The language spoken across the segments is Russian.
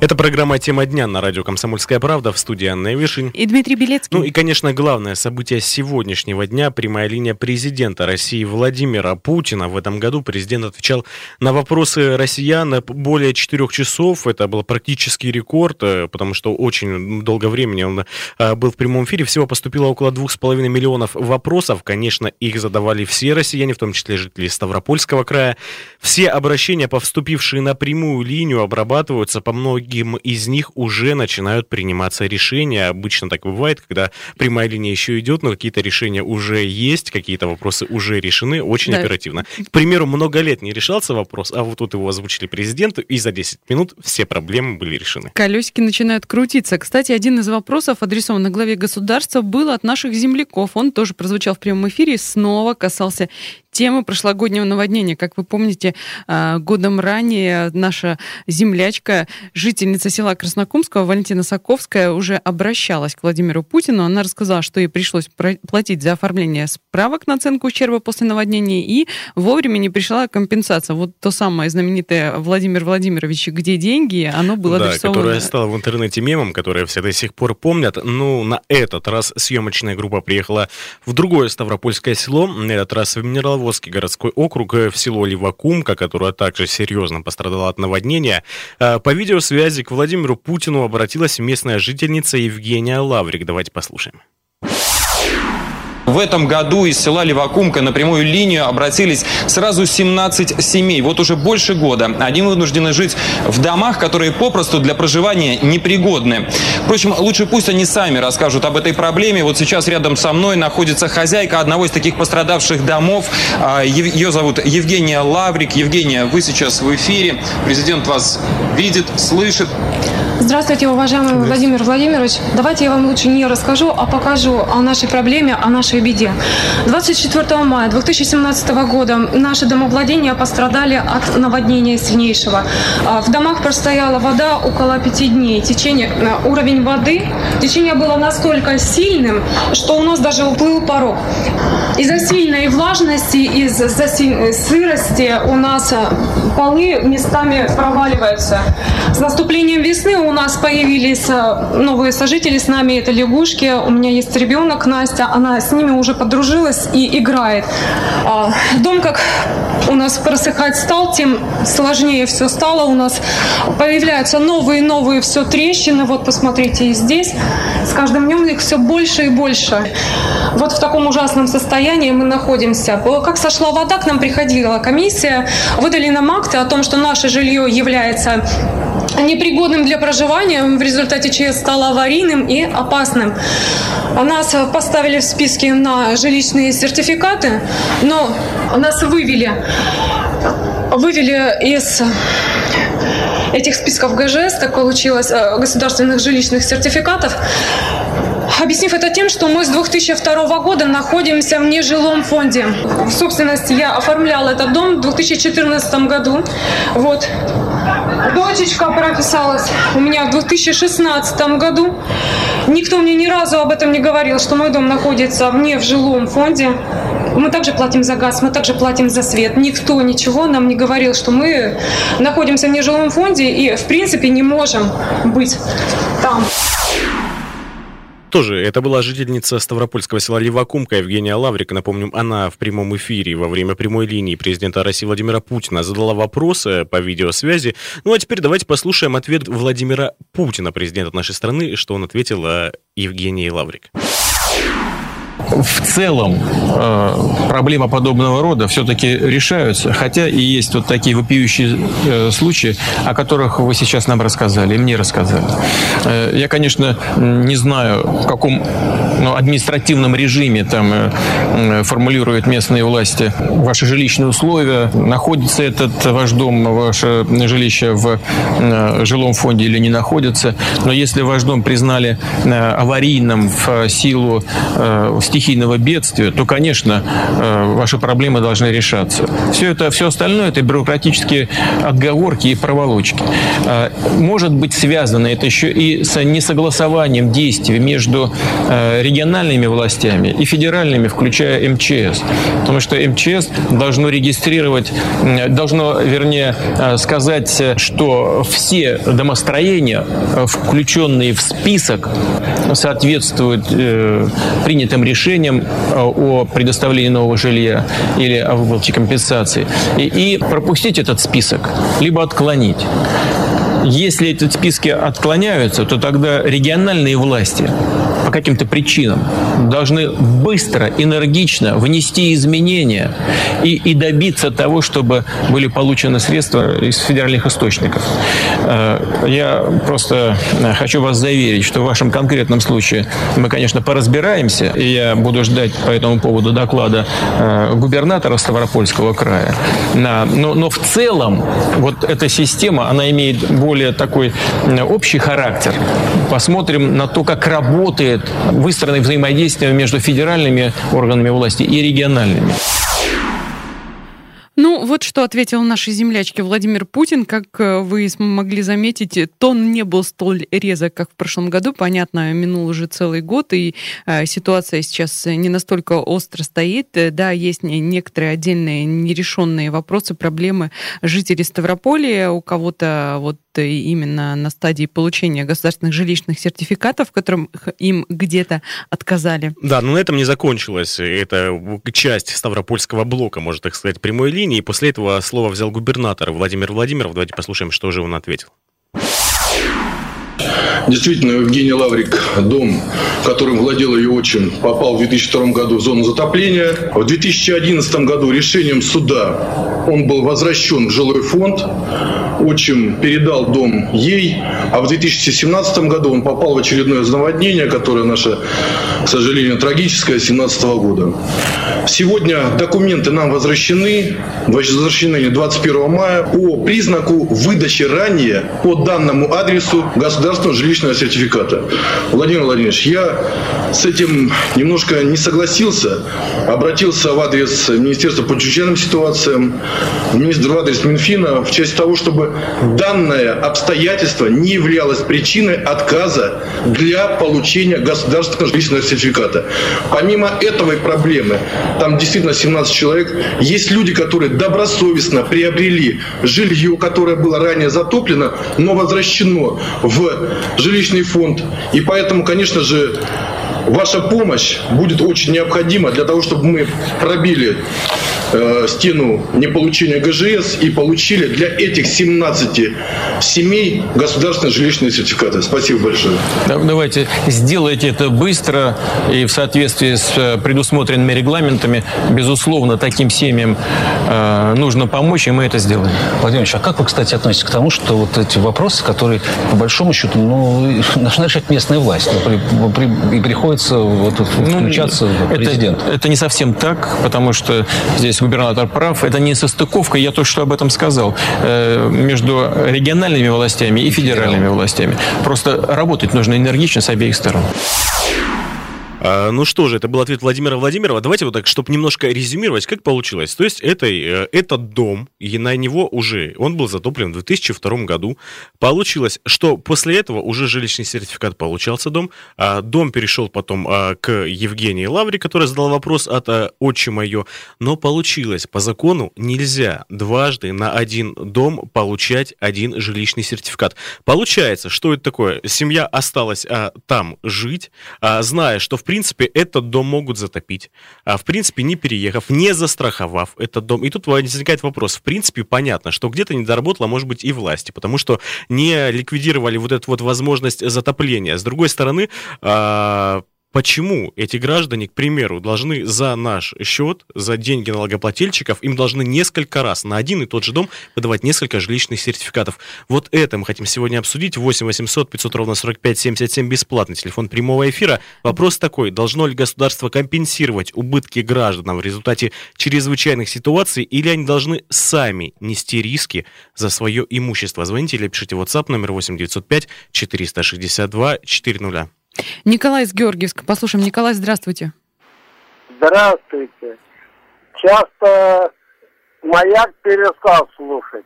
Это программа «Тема дня» на радио «Комсомольская правда» в студии Анна Вишень. И Дмитрий Белецкий. Ну и, конечно, главное событие сегодняшнего дня – прямая линия президента России Владимира Путина. В этом году президент отвечал на вопросы россиян более четырех часов. Это был практически рекорд, э, потому что очень долго времени он э, был в прямом эфире. Всего поступило около двух с половиной миллионов вопросов. Конечно, их задавали все россияне, в том числе жители Ставропольского края. Все обращения, поступившие на прямую линию, обрабатываются по многим многим из них уже начинают приниматься решения. Обычно так бывает, когда прямая линия еще идет, но какие-то решения уже есть, какие-то вопросы уже решены очень да. оперативно. К примеру, много лет не решался вопрос, а вот тут его озвучили президенту, и за 10 минут все проблемы были решены. Колесики начинают крутиться. Кстати, один из вопросов, адресованных главе государства, был от наших земляков. Он тоже прозвучал в прямом эфире и снова касался темы прошлогоднего наводнения. Как вы помните, а, годом ранее наша землячка, жительница села Краснокумского, Валентина Саковская, уже обращалась к Владимиру Путину. Она рассказала, что ей пришлось платить за оформление справок на оценку ущерба после наводнения, и вовремя не пришла компенсация. Вот то самое знаменитое Владимир Владимирович «Где деньги?» оно было да, которое стало в интернете мемом, которое все до сих пор помнят. Ну, на этот раз съемочная группа приехала в другое Ставропольское село, на этот раз в Минераловодск Вологодский городской округ э, в село Ливакумка, которое также серьезно пострадало от наводнения. Э, по видеосвязи к Владимиру Путину обратилась местная жительница Евгения Лаврик. Давайте послушаем. В этом году из села Левакумка на прямую линию обратились сразу 17 семей. Вот уже больше года они вынуждены жить в домах, которые попросту для проживания непригодны. Впрочем, лучше пусть они сами расскажут об этой проблеме. Вот сейчас рядом со мной находится хозяйка одного из таких пострадавших домов. А, Ее зовут Евгения Лаврик. Евгения, вы сейчас в эфире. Президент вас видит, слышит. Здравствуйте, уважаемый Владимир Владимирович. Давайте я вам лучше не расскажу, а покажу о нашей проблеме, о нашей беде. 24 мая 2017 года наши домовладения пострадали от наводнения сильнейшего. А, в домах простояла вода около пяти дней. Течение, э, уровень воды, течение было настолько сильным, что у нас даже уплыл порог. Из-за сильной влажности, из-за сырости у нас э, полы местами проваливаются. С наступлением весны у нас появились новые сожители с нами, это лягушки. У меня есть ребенок Настя, она с ними уже подружилась и играет. А, дом как у нас просыхать стал, тем сложнее все стало. У нас появляются новые-новые все трещины. Вот посмотрите и здесь. С каждым днем их все больше и больше. Вот в таком ужасном состоянии мы находимся. Как сошла вода, к нам приходила комиссия, выдали нам акты о том, что наше жилье является непригодным для проживания, в результате чего стало аварийным и опасным. Нас поставили в списке на жилищные сертификаты, но нас вывели, вывели из этих списков ГЖС, так получилось, э, государственных жилищных сертификатов, объяснив это тем, что мы с 2002 года находимся в нежилом фонде. В собственности я оформляла этот дом в 2014 году. Вот. Дочечка прописалась у меня в 2016 году. Никто мне ни разу об этом не говорил, что мой дом находится вне в жилом фонде. Мы также платим за газ, мы также платим за свет. Никто ничего нам не говорил, что мы находимся в нежилом фонде и, в принципе, не можем быть там. Тоже это была жительница Ставропольского села Левакумка Евгения Лаврик. Напомним, она в прямом эфире во время прямой линии президента России Владимира Путина задала вопросы по видеосвязи. Ну а теперь давайте послушаем ответ Владимира Путина, президента нашей страны, что он ответил Евгении Лаврик в целом э, проблема подобного рода все-таки решаются, хотя и есть вот такие вопиющие э, случаи, о которых вы сейчас нам рассказали, и мне рассказали. Э, я, конечно, не знаю, в каком ну, административном режиме там формулируют местные власти ваши жилищные условия, находится этот ваш дом, ваше жилище в жилом фонде или не находится, но если ваш дом признали аварийным в силу стихийного стихийного бедствия, то, конечно, э, ваши проблемы должны решаться. Все это, все остальное – это бюрократические отговорки и проволочки. Э, может быть связано это еще и с несогласованием действий между э, региональными властями и федеральными, включая МЧС. Потому что МЧС должно регистрировать, должно, вернее, сказать, что все домостроения, включенные в список, соответствуют принятым решениям о предоставлении нового жилья или о выплате компенсации. И, и пропустить этот список, либо отклонить. Если эти списки отклоняются, то тогда региональные власти по каким-то причинам должны быстро, энергично внести изменения и, и добиться того, чтобы были получены средства из федеральных источников. Э, я просто хочу вас заверить, что в вашем конкретном случае мы, конечно, поразбираемся, и я буду ждать по этому поводу доклада э, губернатора Ставропольского края. Но, но в целом вот эта система, она имеет более такой общий характер. Посмотрим на то, как работает выстроенное взаимодействие между федеральными органами власти и региональными. Ну, вот что ответил нашей землячке Владимир Путин. Как э, вы могли заметить, тон не был столь резок, как в прошлом году. Понятно, минул уже целый год, и э, ситуация сейчас не настолько остро стоит. Да, есть некоторые отдельные нерешенные вопросы, проблемы жителей Ставрополя. У кого-то вот именно на стадии получения государственных жилищных сертификатов, которым им где-то отказали. Да, но на этом не закончилось. Это часть Ставропольского блока, можно так сказать, прямой линии. После этого слово взял губернатор Владимир Владимиров. Давайте послушаем, что же он ответил. Действительно, Евгений Лаврик, дом, которым владел ее отчим, попал в 2002 году в зону затопления. В 2011 году решением суда он был возвращен в жилой фонд. Отчим передал дом ей, а в 2017 году он попал в очередное наводнение, которое наше, к сожалению, трагическое, 2017 года. Сегодня документы нам возвращены, возвращены 21 мая по признаку выдачи ранее по данному адресу государственного жилищного сертификата. Владимир Владимирович, я с этим немножко не согласился, обратился в адрес Министерства по чрезвычайным ситуациям, в адрес Минфина в части того, чтобы данное обстоятельство не являлось причиной отказа для получения государственного жилищного сертификата. Помимо этой проблемы, там действительно 17 человек, есть люди, которые добросовестно приобрели жилье, которое было ранее затоплено, но возвращено в жилищный фонд. И поэтому, конечно же, ваша помощь будет очень необходима для того, чтобы мы пробили э, стену неполучения ГЖС и получили для этих 17 семей государственные жилищные сертификаты. Спасибо большое. Давайте сделайте это быстро и в соответствии с э, предусмотренными регламентами. Безусловно, таким семьям э, нужно помочь, и мы это сделаем. Владимир Ильич, а как вы, кстати, относитесь к тому, что вот эти вопросы, которые, по большому счету, ну, должна решать местная власть, ну, при, при, и приходится вот, ну, включаться ну, президент? Это, это не совсем так, потому что здесь губернатор прав. Это не состыковка, я только что об этом сказал, э, между региональными властями и федеральными властями. Просто работать нужно энергично с обеих сторон. А, ну что же, это был ответ Владимира Владимирова. Давайте вот так, чтобы немножко резюмировать, как получилось. То есть это, э, этот дом, и на него уже, он был затоплен в 2002 году. Получилось, что после этого уже жилищный сертификат получался дом. А дом перешел потом а, к Евгении Лавре, которая задала вопрос от отчима ее. Но получилось, по закону нельзя дважды на один дом получать один жилищный сертификат. Получается, что это такое? Семья осталась там жить, зная, что в принципе, этот дом могут затопить. А, в принципе, не переехав, не застраховав этот дом. И тут возникает вопрос. В принципе, понятно, что где-то не доработала, может быть, и власти, потому что не ликвидировали вот эту вот возможность затопления. С другой стороны, а, Почему эти граждане, к примеру, должны за наш счет, за деньги налогоплательщиков, им должны несколько раз на один и тот же дом выдавать несколько жилищных сертификатов? Вот это мы хотим сегодня обсудить. 8 800 500 ровно 45 77 бесплатный телефон прямого эфира. Вопрос такой, должно ли государство компенсировать убытки гражданам в результате чрезвычайных ситуаций, или они должны сами нести риски за свое имущество? Звоните или пишите WhatsApp номер 8 905 462 400. Николай из Георгиевска. Послушаем. Николай, здравствуйте. Здравствуйте. Часто маяк перестал слушать.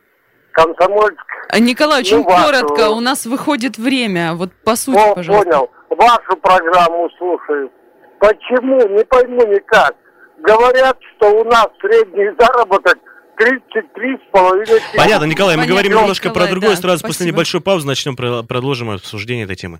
Комсомольск. А, Николай, очень Ну, вашу- коротко, у нас выходит время. Вот по сути, О, пожалуйста. понял. Вашу программу слушаю. Почему? Не пойму никак. Говорят, что у нас средний заработок 33 с половиной тысячи. Понятно, Николай, мы Понятно, говорим немножко про Николай, другое. да, Сразу после спасибо. небольшой паузы начнем, про- продолжим обсуждение этой темы.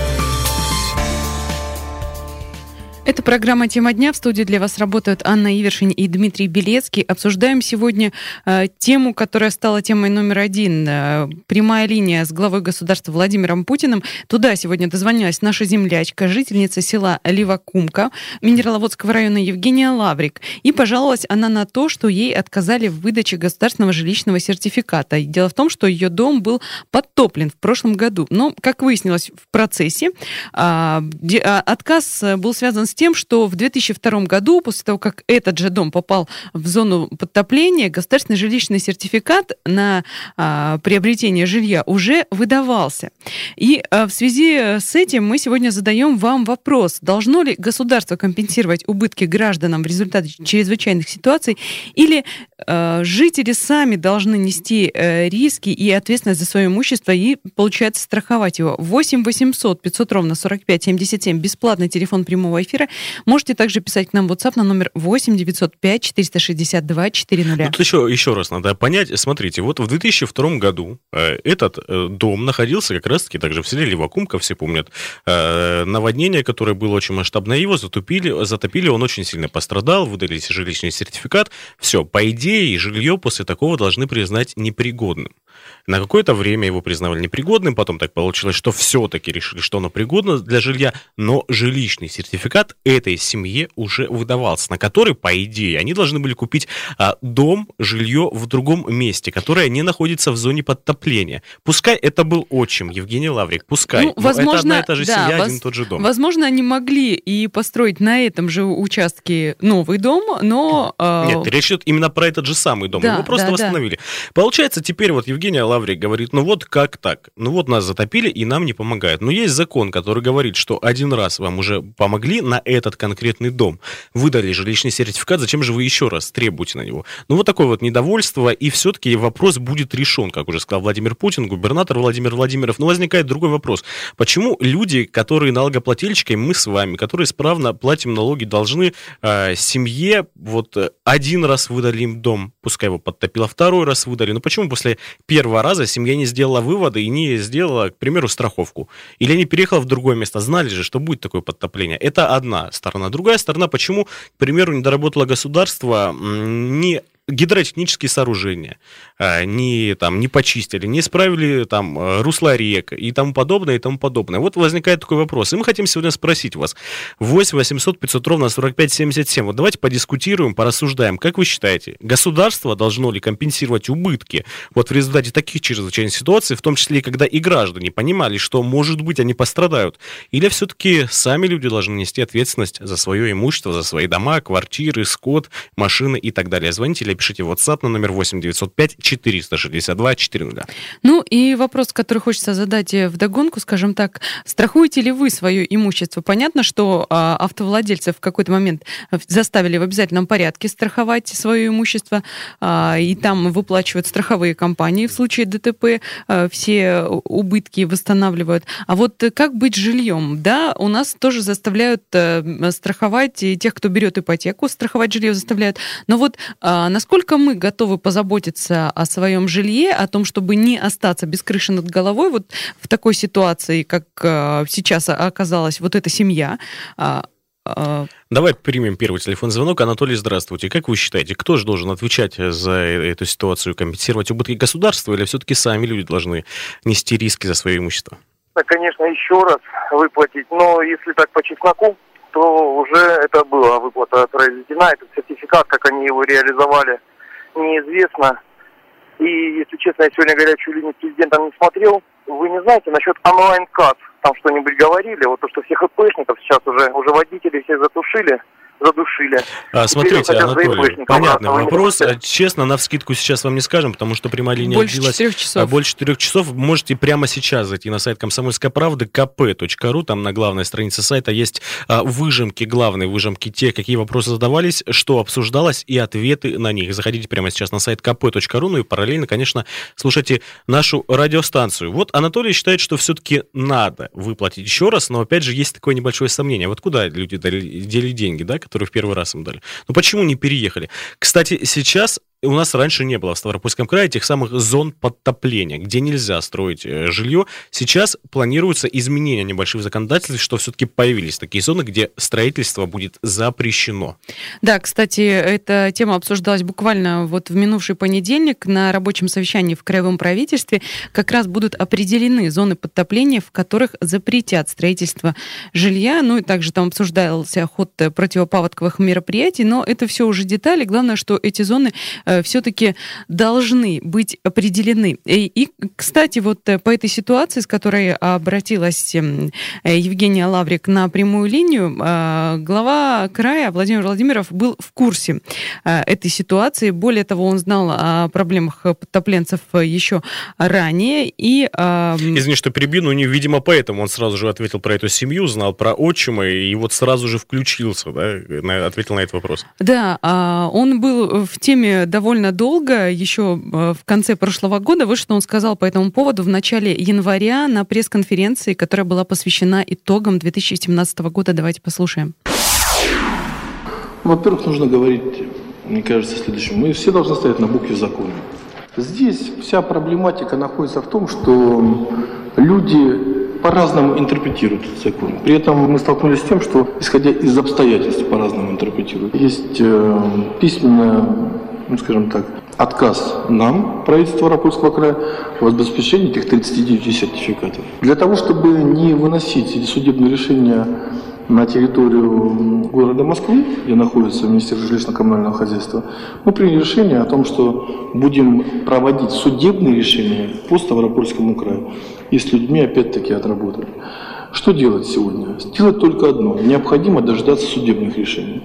Это программа «Тема дня». В студии для вас работают Анна Ивершин и Дмитрий Белецкий. Обсуждаем сегодня э, тему, которая стала темой номер один. Э, прямая линия с главой государства Владимиром Путиным. Туда сегодня дозвонилась наша землячка, жительница села Ливакумка Минераловодского района Евгения Лаврик. И пожаловалась она на то, что ей отказали в выдаче государственного жилищного сертификата. Дело в том, что ее дом был подтоплен в прошлом году. Но, как выяснилось в процессе, а, а, отказ э, был связан с тем, что в 2002 году, после того, как этот же дом попал в зону подтопления, государственный жилищный сертификат на а, приобретение жилья уже выдавался. И а, в связи с этим мы сегодня задаем вам вопрос, должно ли государство компенсировать убытки гражданам в результате чрезвычайных ситуаций, или жители сами должны нести э, риски и ответственность за свое имущество и, получается, страховать его. 8 800 500 ровно 45 77, бесплатный телефон прямого эфира. Можете также писать к нам в WhatsApp на номер 8 905 462 400. Ну, тут еще, еще раз надо понять. Смотрите, вот в 2002 году э, этот э, дом находился как раз-таки также в селе Левакумка, все помнят, э, наводнение, которое было очень масштабное, его затопили, затопили, он очень сильно пострадал, выдали жилищный сертификат. Все, по идее, жилье после такого должны признать непригодным. На какое-то время его признавали непригодным, потом так получилось, что все-таки решили, что оно пригодно для жилья, но жилищный сертификат этой семье уже выдавался, на который, по идее, они должны были купить а, дом, жилье в другом месте, которое не находится в зоне подтопления. Пускай это был отчим Евгений Лаврик, пускай, Ну, но это возможно, одна и та же да, семья, воз- один и тот же дом. Возможно, они могли и построить на этом же участке новый дом, но... э, Нет, речь идет именно про этот же самый дом. Да, Его просто да, да. восстановили. Получается, теперь вот Евгения Лаврик говорит, ну вот как так? Ну вот нас затопили и нам не помогают. Но есть закон, который говорит, что один раз вам уже помогли на этот конкретный дом. Выдали жилищный сертификат, зачем же вы еще раз требуете на него? Ну вот такое вот недовольство, и все-таки вопрос будет решен, как уже сказал Владимир Путин, губернатор Владимир Владимиров. Но возникает другой вопрос. Почему люди, которые налогоплательщики, мы с вами, которые исправно платим налоги, должны э, семье вот э, один раз выдали им дом, пускай его подтопило, второй раз выдали. Но почему после первого раза семья не сделала выводы и не сделала, к примеру, страховку? Или не переехала в другое место? Знали же, что будет такое подтопление. Это одна сторона. Другая сторона, почему, к примеру, не доработало государство, не гидротехнические сооружения не, там, не почистили, не исправили там э, русла рек и тому подобное, и тому подобное. Вот возникает такой вопрос. И мы хотим сегодня спросить вас. 8 800 500 ровно 45 77. Вот давайте подискутируем, порассуждаем. Как вы считаете, государство должно ли компенсировать убытки вот в результате таких чрезвычайных ситуаций, в том числе и когда и граждане понимали, что, может быть, они пострадают? Или все-таки сами люди должны нести ответственность за свое имущество, за свои дома, квартиры, скот, машины и так далее? Звоните или пишите в WhatsApp на номер 8 905 462 400. Ну и вопрос, который хочется задать э, вдогонку, скажем так, страхуете ли вы свое имущество? Понятно, что а, автовладельцев в какой-то момент заставили в обязательном порядке страховать свое имущество, а, и там выплачивают страховые компании в случае ДТП, а, все убытки восстанавливают. А вот как быть с жильем? Да, у нас тоже заставляют э, страховать и тех, кто берет ипотеку, страховать жилье заставляют. Но вот насколько мы готовы позаботиться своем жилье, о том, чтобы не остаться без крыши над головой, вот в такой ситуации, как а, сейчас о- оказалась вот эта семья, а, а, Давай примем первый телефонный звонок. Анатолий, здравствуйте. Как вы считаете, кто же должен отвечать за э- эту ситуацию, компенсировать убытки государства, или все-таки сами люди должны нести риски за свое имущество? Да, конечно, еще раз выплатить, но если так по чесноку, то уже это была выплата произведена. Этот сертификат, как они его реализовали, неизвестно. И, если честно, я сегодня горячую линию с президентом не смотрел. Вы не знаете насчет онлайн-касс? Там что-нибудь говорили? Вот то, что всех ИПшников сейчас уже, уже водители все затушили. Задушили. А, смотрите, Анатолий, понятный вопрос. Честно, на вскидку сейчас вам не скажем, потому что прямая линия больше длилась... 4 часов. Больше четырех часов. Можете прямо сейчас зайти на сайт комсомольской правды kp.ru. Там на главной странице сайта есть а, выжимки, главные выжимки те, какие вопросы задавались, что обсуждалось и ответы на них. Заходите прямо сейчас на сайт kp.ru, ну и параллельно, конечно, слушайте нашу радиостанцию. Вот Анатолий считает, что все-таки надо выплатить еще раз, но опять же есть такое небольшое сомнение. Вот куда люди дели деньги, да, которые в первый раз им дали? Ну почему не переехали? Кстати, сейчас у нас раньше не было в Ставропольском крае тех самых зон подтопления, где нельзя строить э, жилье. Сейчас планируются изменения небольших законодательств, что все-таки появились такие зоны, где строительство будет запрещено. Да, кстати, эта тема обсуждалась буквально вот в минувший понедельник на рабочем совещании в Краевом правительстве. Как раз будут определены зоны подтопления, в которых запретят строительство жилья. Ну и также там обсуждался ход противопаводковых мероприятий, но это все уже детали. Главное, что эти зоны Э, все-таки должны быть определены. И, и, кстати, вот э, по этой ситуации, с которой обратилась эм, э, Евгения Лаврик на прямую линию, глава края Владимир Владимиров был в курсе этой ситуации. Более того, он знал о проблемах подтопленцев еще ранее. И, Извини, что перебью, но, видимо, поэтому он сразу же ответил про эту семью, знал про отчима, и вот сразу же включился, да, ответил на этот вопрос. Да, а, он был в теме довольно довольно долго, еще э, в конце прошлого года. Вот что он сказал по этому поводу в начале января на пресс-конференции, которая была посвящена итогам 2017 года. Давайте послушаем. Во-первых, нужно говорить, мне кажется, следующее. Мы все должны стоять на букве закона. Здесь вся проблематика находится в том, что люди по-разному интерпретируют закон. При этом мы столкнулись с тем, что, исходя из обстоятельств, по-разному интерпретируют. Есть э, письменная ну, скажем так, отказ нам, правительству Рапольского края, в обеспечении этих 39 сертификатов. Для того, чтобы не выносить судебные решения на территорию города Москвы, где находится Министерство жилищно-коммунального хозяйства, мы приняли решение о том, что будем проводить судебные решения по Ставропольскому краю и с людьми опять-таки отработать. Что делать сегодня? Сделать только одно. Необходимо дождаться судебных решений.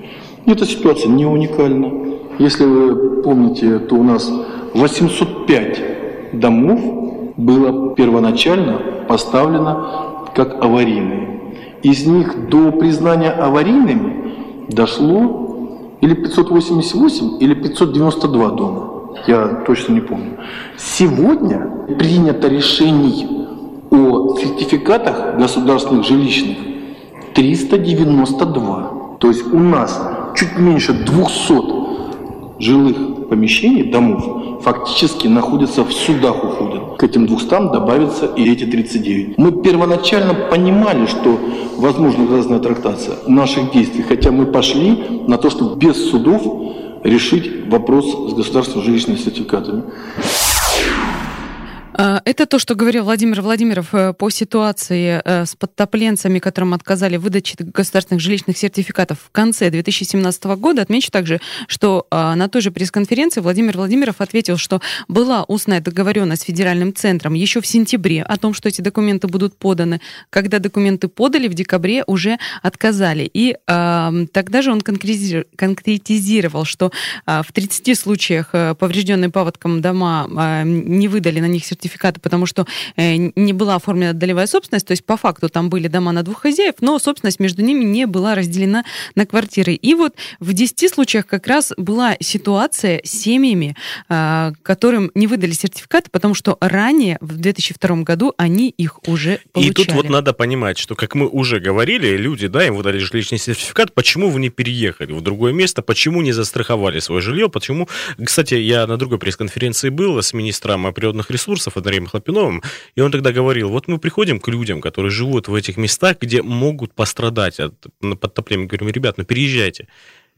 Эта ситуация не уникальна. Если вы помните, то у нас 805 домов было первоначально поставлено как аварийные. Из них до признания аварийными дошло или 588, или 592 дома. Я точно не помню. Сегодня принято решений о сертификатах государственных жилищных 392. То есть у нас чуть меньше 200 жилых помещений, домов, фактически находятся в судах уходят. К этим 200 добавятся и эти 39. Мы первоначально понимали, что возможна разная трактация наших действий, хотя мы пошли на то, чтобы без судов решить вопрос с государственными жилищными сертификатами. Это то, что говорил Владимир Владимиров э, по ситуации э, с подтопленцами, которым отказали в выдаче государственных жилищных сертификатов в конце 2017 года. Отмечу также, что а, на той же пресс-конференции Владимир Владимиров ответил, что была устная договоренность с федеральным центром еще в сентябре о том, что эти документы будут поданы. Когда документы подали, в декабре уже отказали. И э, тогда же он конкретизировал, что э, в 30 случаях поврежденные паводком дома э, не выдали на них сертификаты сертификаты, потому что э, не была оформлена долевая собственность, то есть по факту там были дома на двух хозяев, но собственность между ними не была разделена на квартиры. И вот в 10 случаях как раз была ситуация с семьями, э, которым не выдали сертификаты, потому что ранее, в 2002 году, они их уже получали. И тут вот надо понимать, что, как мы уже говорили, люди, да, им выдали жилищный сертификат, почему вы не переехали в другое место, почему не застраховали свое жилье, почему... Кстати, я на другой пресс-конференции был с министром природных ресурсов, Андреем Хлопиновым, и он тогда говорил, вот мы приходим к людям, которые живут в этих местах, где могут пострадать от подтопления, говорим, ребят, ну переезжайте,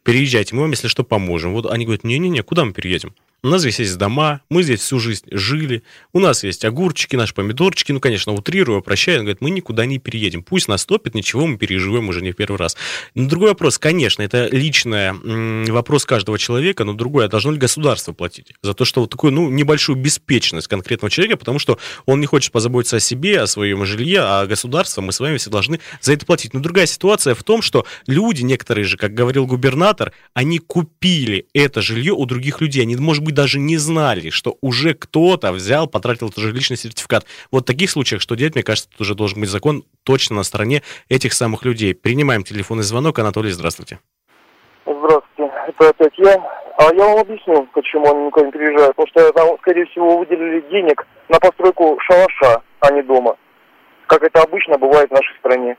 переезжайте, мы вам, если что, поможем. Вот они говорят, не-не-не, куда мы переедем? У нас здесь есть дома, мы здесь всю жизнь жили, у нас есть огурчики, наши помидорчики, ну, конечно, утрирую, прощаю, он говорит, мы никуда не переедем, пусть нас топит, ничего, мы переживем уже не в первый раз. Но другой вопрос, конечно, это личный вопрос каждого человека, но другой, а должно ли государство платить за то, что вот такую, ну, небольшую беспечность конкретного человека, потому что он не хочет позаботиться о себе, о своем жилье, а государство, мы с вами все должны за это платить. Но другая ситуация в том, что люди, некоторые же, как говорил губернатор, они купили это жилье у других людей, они, может быть, быть, даже не знали, что уже кто-то взял, потратил этот жилищный сертификат. Вот в таких случаях, что делать, мне кажется, тут уже должен быть закон точно на стороне этих самых людей. Принимаем телефонный звонок. Анатолий, здравствуйте. Здравствуйте, это опять я. А я вам объясню, почему они никуда не приезжают. Потому что там, скорее всего, выделили денег на постройку шалаша, а не дома. Как это обычно бывает в нашей стране.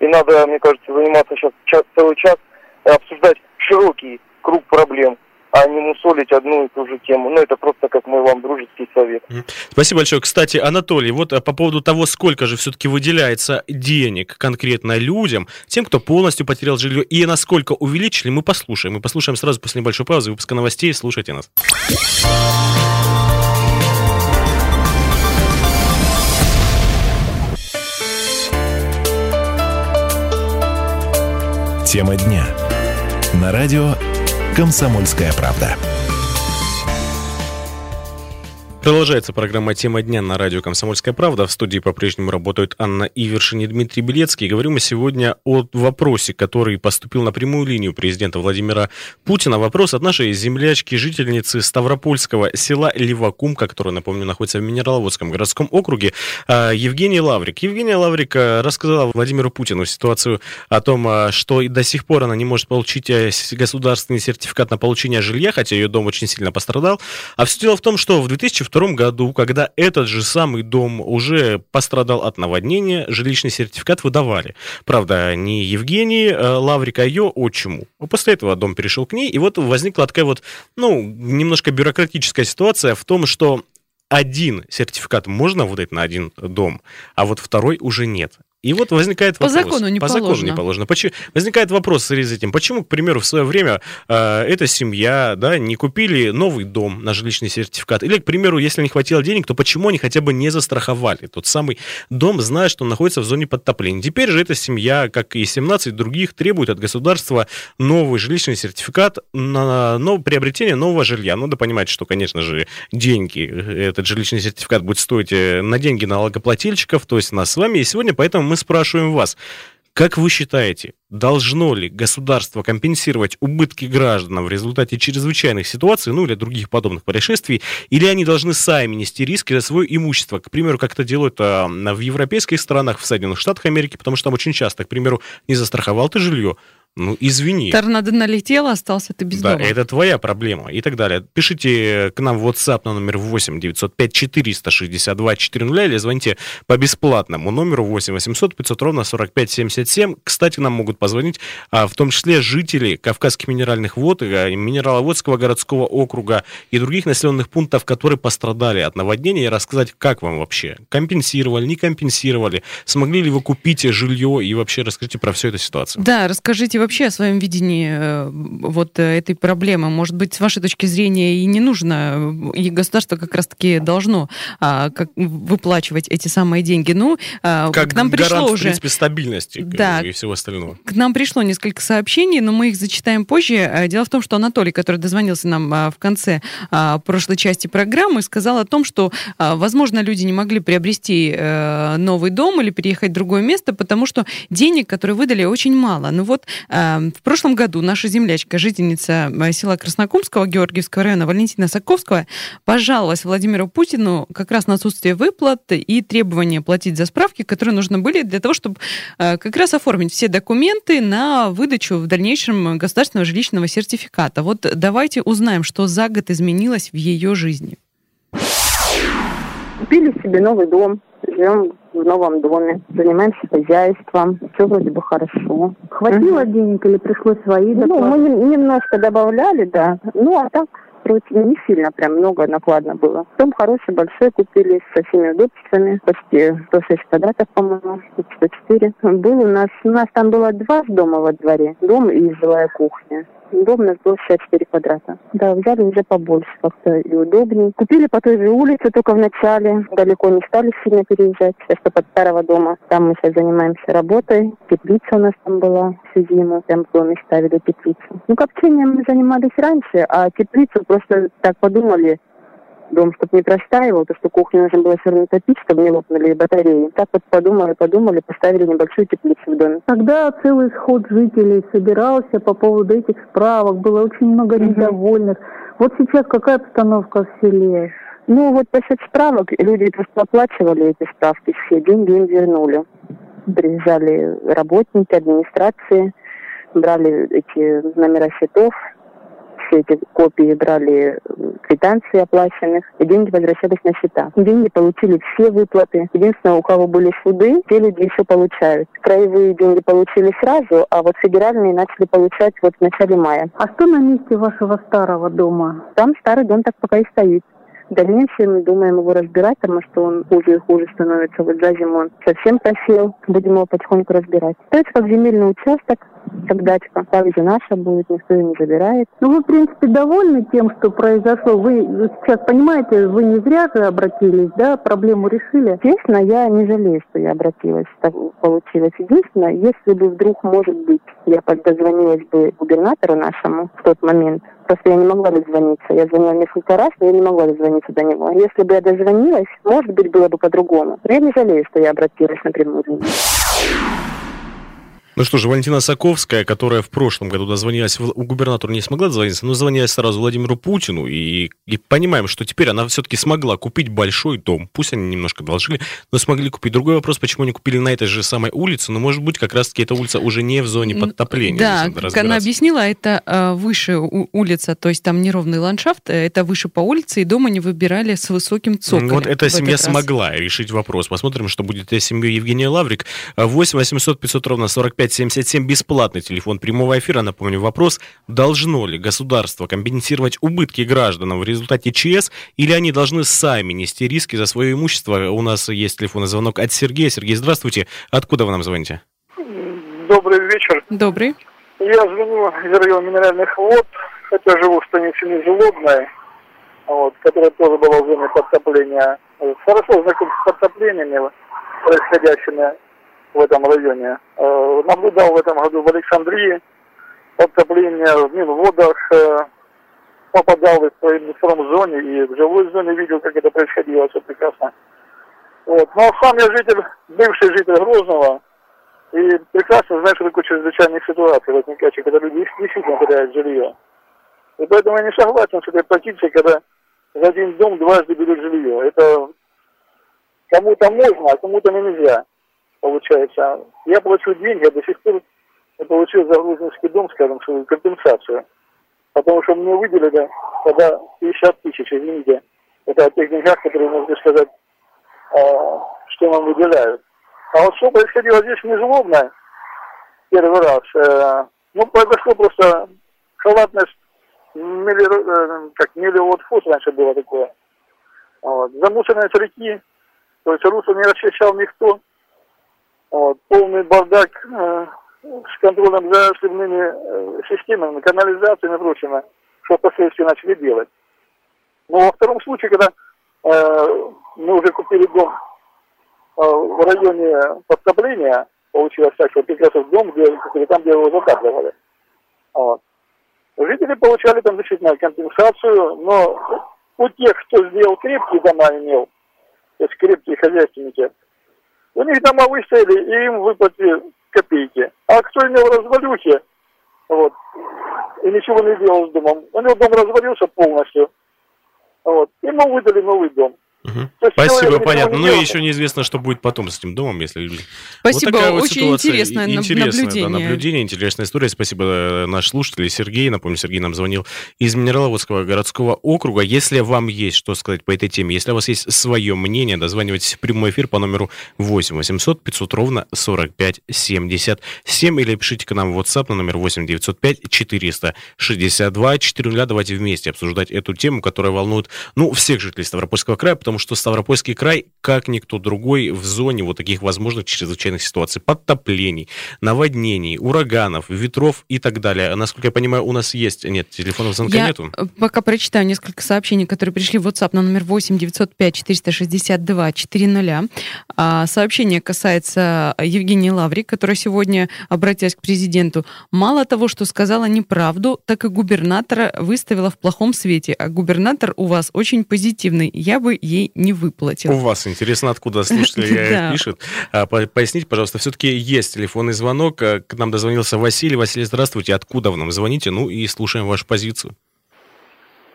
И надо, мне кажется, заниматься сейчас час, целый час, обсуждать широкий круг проблем а не мусолить одну и ту же тему. Ну, это просто как мой вам дружеский совет. Спасибо большое. Кстати, Анатолий, вот э, по поводу того, сколько же все-таки выделяется денег конкретно людям, тем, кто полностью потерял жилье, и насколько увеличили, мы послушаем. Мы послушаем сразу после небольшой паузы выпуска новостей. Слушайте нас. Тема дня. На радио «Комсомольская правда». Продолжается программа «Тема дня» на радио «Комсомольская правда». В студии по-прежнему работают Анна Ивершин и Дмитрий Белецкий. Говорим мы сегодня о вопросе, который поступил на прямую линию президента Владимира Путина. Вопрос от нашей землячки, жительницы Ставропольского села Левакумка, которая, напомню, находится в Минераловодском городском округе, а, Евгений Лаврик. Евгения Лаврик а, рассказала Владимиру Путину ситуацию о том, а, что до сих пор она не может получить государственный сертификат на получение жилья, хотя ее дом очень сильно пострадал. А все дело в том, что в 2002 1992 году, когда этот же самый дом уже пострадал от наводнения, жилищный сертификат выдавали. Правда, не Евгении э, Лаврик, а ее отчиму. После этого дом перешел к ней, и вот возникла такая вот, ну, немножко бюрократическая ситуация в том, что один сертификат можно выдать на один дом, а вот второй уже нет. И вот возникает вопрос. По закону не по положено. закону не положено. Почему, возникает вопрос с этим. Почему, к примеру, в свое время э, эта семья да, не купили новый дом на жилищный сертификат? Или, к примеру, если не хватило денег, то почему они хотя бы не застраховали тот самый дом, зная, что он находится в зоне подтопления? Теперь же эта семья, как и 17 других, требует от государства новый жилищный сертификат на, на приобретение нового жилья. Надо понимать, что, конечно же, деньги, этот жилищный сертификат будет стоить э, на деньги налогоплательщиков, то есть нас с вами. И сегодня поэтому мы мы спрашиваем вас, как вы считаете, должно ли государство компенсировать убытки гражданам в результате чрезвычайных ситуаций, ну или других подобных происшествий, или они должны сами нести риски за свое имущество, к примеру, как это делают а, в европейских странах, в Соединенных Штатах Америки, потому что там очень часто, к примеру, не застраховал ты жилье, ну, извини. Торнадо налетело, остался ты без да, дома. это твоя проблема и так далее. Пишите к нам в WhatsApp на номер 8 905 462 400 или звоните по бесплатному номеру 8 800 500 ровно 45 77. Кстати, нам могут позвонить а, в том числе жители Кавказских минеральных вод, а, Минераловодского городского округа и других населенных пунктов, которые пострадали от наводнения, и рассказать, как вам вообще компенсировали, не компенсировали, смогли ли вы купить жилье и вообще расскажите про всю эту ситуацию. Да, расскажите вообще о своем видении э, вот э, этой проблемы? Может быть, с вашей точки зрения и не нужно, и государство как раз-таки должно а, как, выплачивать эти самые деньги. Ну, а, как к нам пришло гарант, уже... в принципе, стабильности да, и всего остального. К нам пришло несколько сообщений, но мы их зачитаем позже. А, дело в том, что Анатолий, который дозвонился нам а, в конце а, прошлой части программы, сказал о том, что, возможно, люди не могли приобрести новый дом или переехать в другое место, потому что денег, которые выдали, очень мало. Ну вот в прошлом году наша землячка, жительница э, села Краснокумского Георгиевского района Валентина Саковского пожаловалась Владимиру Путину как раз на отсутствие выплат и требования платить за справки, которые нужны были для того, чтобы э, как раз оформить все документы на выдачу в дальнейшем государственного жилищного сертификата. Вот давайте узнаем, что за год изменилось в ее жизни. Купили себе новый дом, живем в новом доме, занимаемся хозяйством, все вроде бы хорошо. Хватило угу. денег или пришлось свои Ну, мы немножко добавляли, да. Ну, а так вроде не сильно прям много накладно было. Дом хороший, большой купили, со всеми удобствами, почти 106 квадратов, по-моему, 104. Был у нас, у нас там было два дома во дворе, дом и жилая кухня. Дом у нас был 64 квадрата. Да, взяли уже побольше как-то и удобнее. Купили по той же улице только в начале. Далеко не стали сильно переезжать. Сейчас под старого дома. Там мы сейчас занимаемся работой. Теплица у нас там была всю зиму. Прям в доме ставили теплицу. Ну, копчением мы занимались раньше, а теплицу просто так подумали, дом, чтобы не простаивал, то что кухню нужно было все равно топить, чтобы не лопнули батареи. Так вот подумали, подумали, поставили небольшую теплицу в доме. Тогда целый сход жителей собирался по поводу этих справок, было очень много недовольных. Вот сейчас какая обстановка в селе? Ну вот по счет справок люди просто оплачивали эти справки, все деньги им вернули. Приезжали работники администрации, брали эти номера счетов, все эти копии брали квитанции оплаченных, и деньги возвращались на счета. Деньги получили все выплаты. Единственное, у кого были суды, те люди еще получают. Краевые деньги получили сразу, а вот федеральные начали получать вот в начале мая. А что на месте вашего старого дома? Там старый дом так пока и стоит. В дальнейшем думаем его разбирать, потому что он хуже и хуже становится. Вот за зиму он совсем просел. Будем его потихоньку разбирать. То есть как земельный участок, как дачка. Также наша будет, никто ее не забирает. Ну, вы, в принципе, довольны тем, что произошло? Вы сейчас понимаете, вы не зря же обратились, да? Проблему решили? Честно, я не жалею, что я обратилась. Так получилось. Единственное, если бы вдруг, может быть, я дозвонилась бы губернатору нашему в тот момент, Просто я не могла дозвониться. Я звонила несколько раз, но я не могла дозвониться до него. Если бы я дозвонилась, может быть, было бы по-другому. Но я не жалею, что я обратилась напрямую. Ну что же, Валентина Саковская, которая в прошлом году дозвонилась, у губернатора не смогла дозвониться, но звонилась сразу Владимиру Путину, и, и понимаем, что теперь она все-таки смогла купить большой дом. Пусть они немножко должили, но смогли купить. Другой вопрос, почему они купили на этой же самой улице, но, может быть, как раз-таки эта улица уже не в зоне подтопления. Да, как она объяснила, это э, выше улица, то есть там неровный ландшафт, э, это выше по улице, и дом они выбирали с высоким цоколем. Вот эта семья смогла решить вопрос. Посмотрим, что будет с семьей Евгения Лаврик. 8 800 500 ровно 45 5577 бесплатный телефон прямого эфира. Напомню, вопрос, должно ли государство компенсировать убытки гражданам в результате ЧС, или они должны сами нести риски за свое имущество? У нас есть телефонный звонок от Сергея. Сергей, здравствуйте. Откуда вы нам звоните? Добрый вечер. Добрый. Я звоню из района минеральных вод, хотя живу в станице Нижелобная, вот, которая тоже была в зоне подтопления. Хорошо знаком с подтоплениями, происходящими в этом районе. Э, наблюдал в этом году в Александрии подтопление в Минводах, э, попадал в информзоне и в жилой зоне видел, как это происходило, все прекрасно. Вот. Но сам я житель, бывший житель Грозного, и прекрасно знаю, что такое чрезвычайные ситуации возникающие, когда люди действительно теряют жилье. И поэтому я не согласен с этой позицией, когда за один дом дважды берут жилье. Это кому-то можно, а кому-то нельзя получается. Я плачу деньги, а до сих пор я получил за Грузинский дом, скажем, свою компенсацию. Потому что мне выделили тогда 50 тысяч, извините. Это о тех деньгах, которые, можно сказать, э, что нам выделяют. А вот что происходило здесь незлобно первый раз, э, ну, произошло просто халатность, мели, э, как мелиот фос раньше было такое. Вот. Замусоренность реки, то есть русло не расчищал никто. Вот, полный бардак э, с контролем за сливными э, системами, канализацией и прочим, что впоследствии начали делать. Но во втором случае, когда э, мы уже купили дом э, в районе подтопления, получилось так, что как раз дом, где купили там, где его затапливали. Вот. Жители получали там действительно компенсацию, но у тех, кто сделал крепкие дома, имел, то есть крепкие хозяйственники, у них дома выстояли, и им выплатили копейки. А кто имел развалюхи, вот, и ничего не делал с домом, у него дом развалился полностью, вот, ему выдали новый дом. Угу. Спасибо, понятно. Ну и еще неизвестно, что будет потом с этим домом, если... Спасибо, вот вот очень интересное, интересное наблюдение. Да, наблюдение, интересная история. Спасибо э, наш слушатель Сергей. Напомню, Сергей нам звонил из Минераловодского городского округа. Если вам есть что сказать по этой теме, если у вас есть свое мнение, дозванивайтесь в прямой эфир по номеру 8 800 500 ровно 45 77 или пишите к нам в WhatsApp на номер 8 905 462 400. Давайте вместе обсуждать эту тему, которая волнует, ну, всех жителей Ставропольского края, потому потому что Ставропольский край, как никто другой, в зоне вот таких возможных чрезвычайных ситуаций, подтоплений, наводнений, ураганов, ветров и так далее. Насколько я понимаю, у нас есть... Нет, телефонов звонка Я нету. пока прочитаю несколько сообщений, которые пришли в WhatsApp на номер 8 905 462 400. А, Сообщение касается Евгении Лаврик, которая сегодня обратилась к президенту. Мало того, что сказала неправду, так и губернатора выставила в плохом свете. А губернатор у вас очень позитивный. Я бы ей не выплатил. У вас интересно, откуда слушатели Да. пишут. А, по- Поясните, пожалуйста, все-таки есть телефонный звонок. А, К нам дозвонился Василий. Василий, здравствуйте. Откуда вы нам звоните? Ну и слушаем вашу позицию.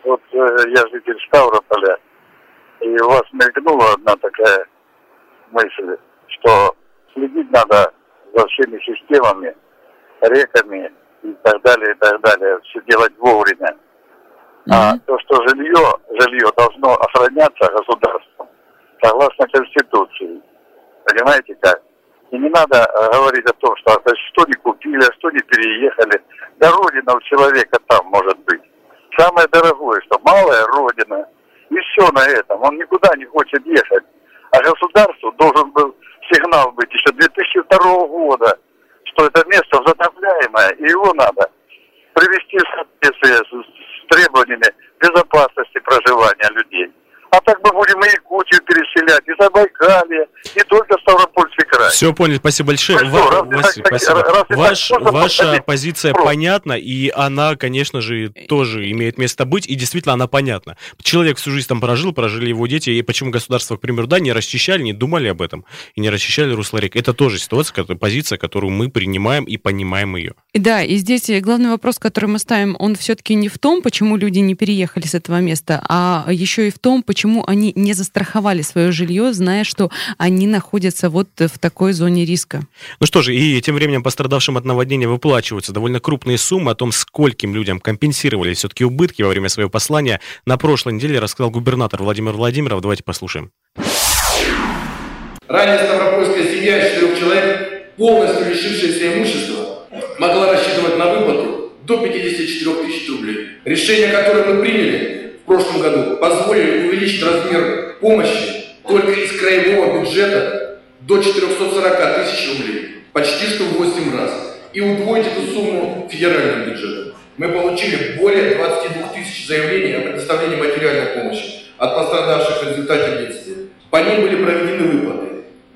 Вот э, я житель Ставрополя, и у вас мелькнула одна такая мысль, что следить надо за всеми системами, реками и так далее, и так далее, все делать вовремя. А то, что жилье, жилье должно охраняться государством согласно Конституции. Понимаете как? И не надо э, говорить о том, что а что не купили, а что не переехали. Да родина у человека там может быть. Самое дорогое, что малая родина. И все на этом. Он никуда не хочет ехать. А государству должен был сигнал быть еще 2002 года, что это место затопляемое, и его надо привести в соответствие с, с требованиями безопасности проживания людей. А так мы будем и Якутию переселять, и Забайкалье, не только Ставропольский край. Все поняли, спасибо большое. Ну Ва- раз Василий, так- спасибо. раз Ваш- можно ваша поставить позиция вопрос? понятна, и она, конечно же, тоже имеет место быть, и действительно она понятна. Человек всю жизнь там прожил, прожили его дети, и почему государство, к примеру, да, не расчищали, не думали об этом, и не расчищали русло рек. Это тоже ситуация, которая- позиция, которую мы принимаем и понимаем ее. И Да, и здесь главный вопрос, который мы ставим, он все-таки не в том, почему люди не переехали с этого места, а еще и в том, почему они не застраховали свое жилье, зная, что они находятся вот в такой зоне риска. Ну что же, и тем временем пострадавшим от наводнения выплачиваются довольно крупные суммы. О том, скольким людям компенсировали все-таки убытки во время своего послания, на прошлой неделе рассказал губернатор Владимир Владимиров. Давайте послушаем. Ранее Ставропольская семья из четырех человек, полностью лишившаяся имущества, могла рассчитывать на выплату до 54 тысяч рублей. Решение, которое мы приняли в прошлом году, позволили увеличить размер помощи только из краевого бюджета до 440 тысяч рублей, почти что в 8 раз, и удвоить эту сумму федеральным бюджетом. Мы получили более 22 тысяч заявлений о предоставлении материальной помощи от пострадавших в результате бедствия. По ним были проведены выплаты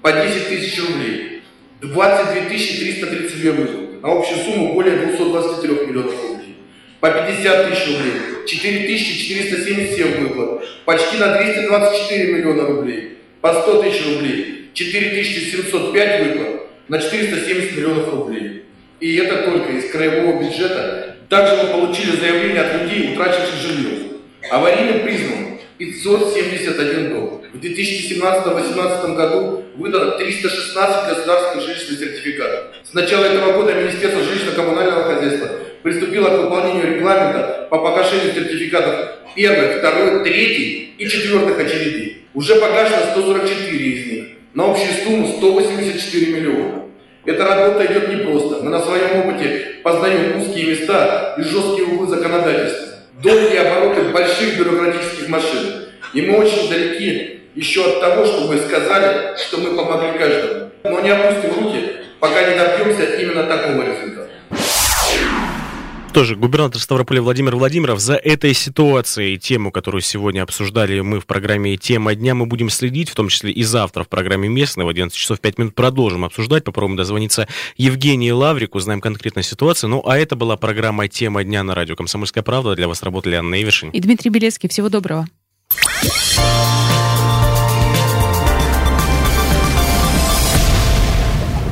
по 10 тысяч рублей, 22 332 выплаты на общую сумму более 223 миллионов рублей. По 50 тысяч рублей, 4 477 выплат, почти на 224 миллиона рублей. По 100 тысяч рублей, 4 705 выплат на 470 миллионов рублей. И это только из краевого бюджета. Также мы получили заявления от людей, утративших жилье. Аварийным признан 571 дом. В 2017-2018 году выдано 316 государственных жилищных сертификатов. С начала этого года Министерство жилищно-коммунального хозяйства приступило к выполнению регламента по погашению сертификатов первой, второй, третьей и четвертых очередей. Уже погашено 144 из них на общую сумму 184 миллиона. Эта работа идет непросто. Мы на своем опыте познаем узкие места и жесткие углы законодательства, долгие обороты больших бюрократических машин. И мы очень далеки еще от того, чтобы сказали, что мы помогли каждому. Но не опустим руки, пока не добьемся именно такого результата. Тоже губернатор Ставрополя Владимир Владимиров за этой ситуацией, тему, которую сегодня обсуждали мы в программе «Тема дня», мы будем следить, в том числе и завтра в программе «Местного» в 11 часов 5 минут продолжим обсуждать, попробуем дозвониться Евгении Лаврику, узнаем конкретную ситуацию. Ну, а это была программа «Тема дня» на радио «Комсомольская правда». Для вас работали Анна Ивершин. И Дмитрий Белецкий. Всего доброго.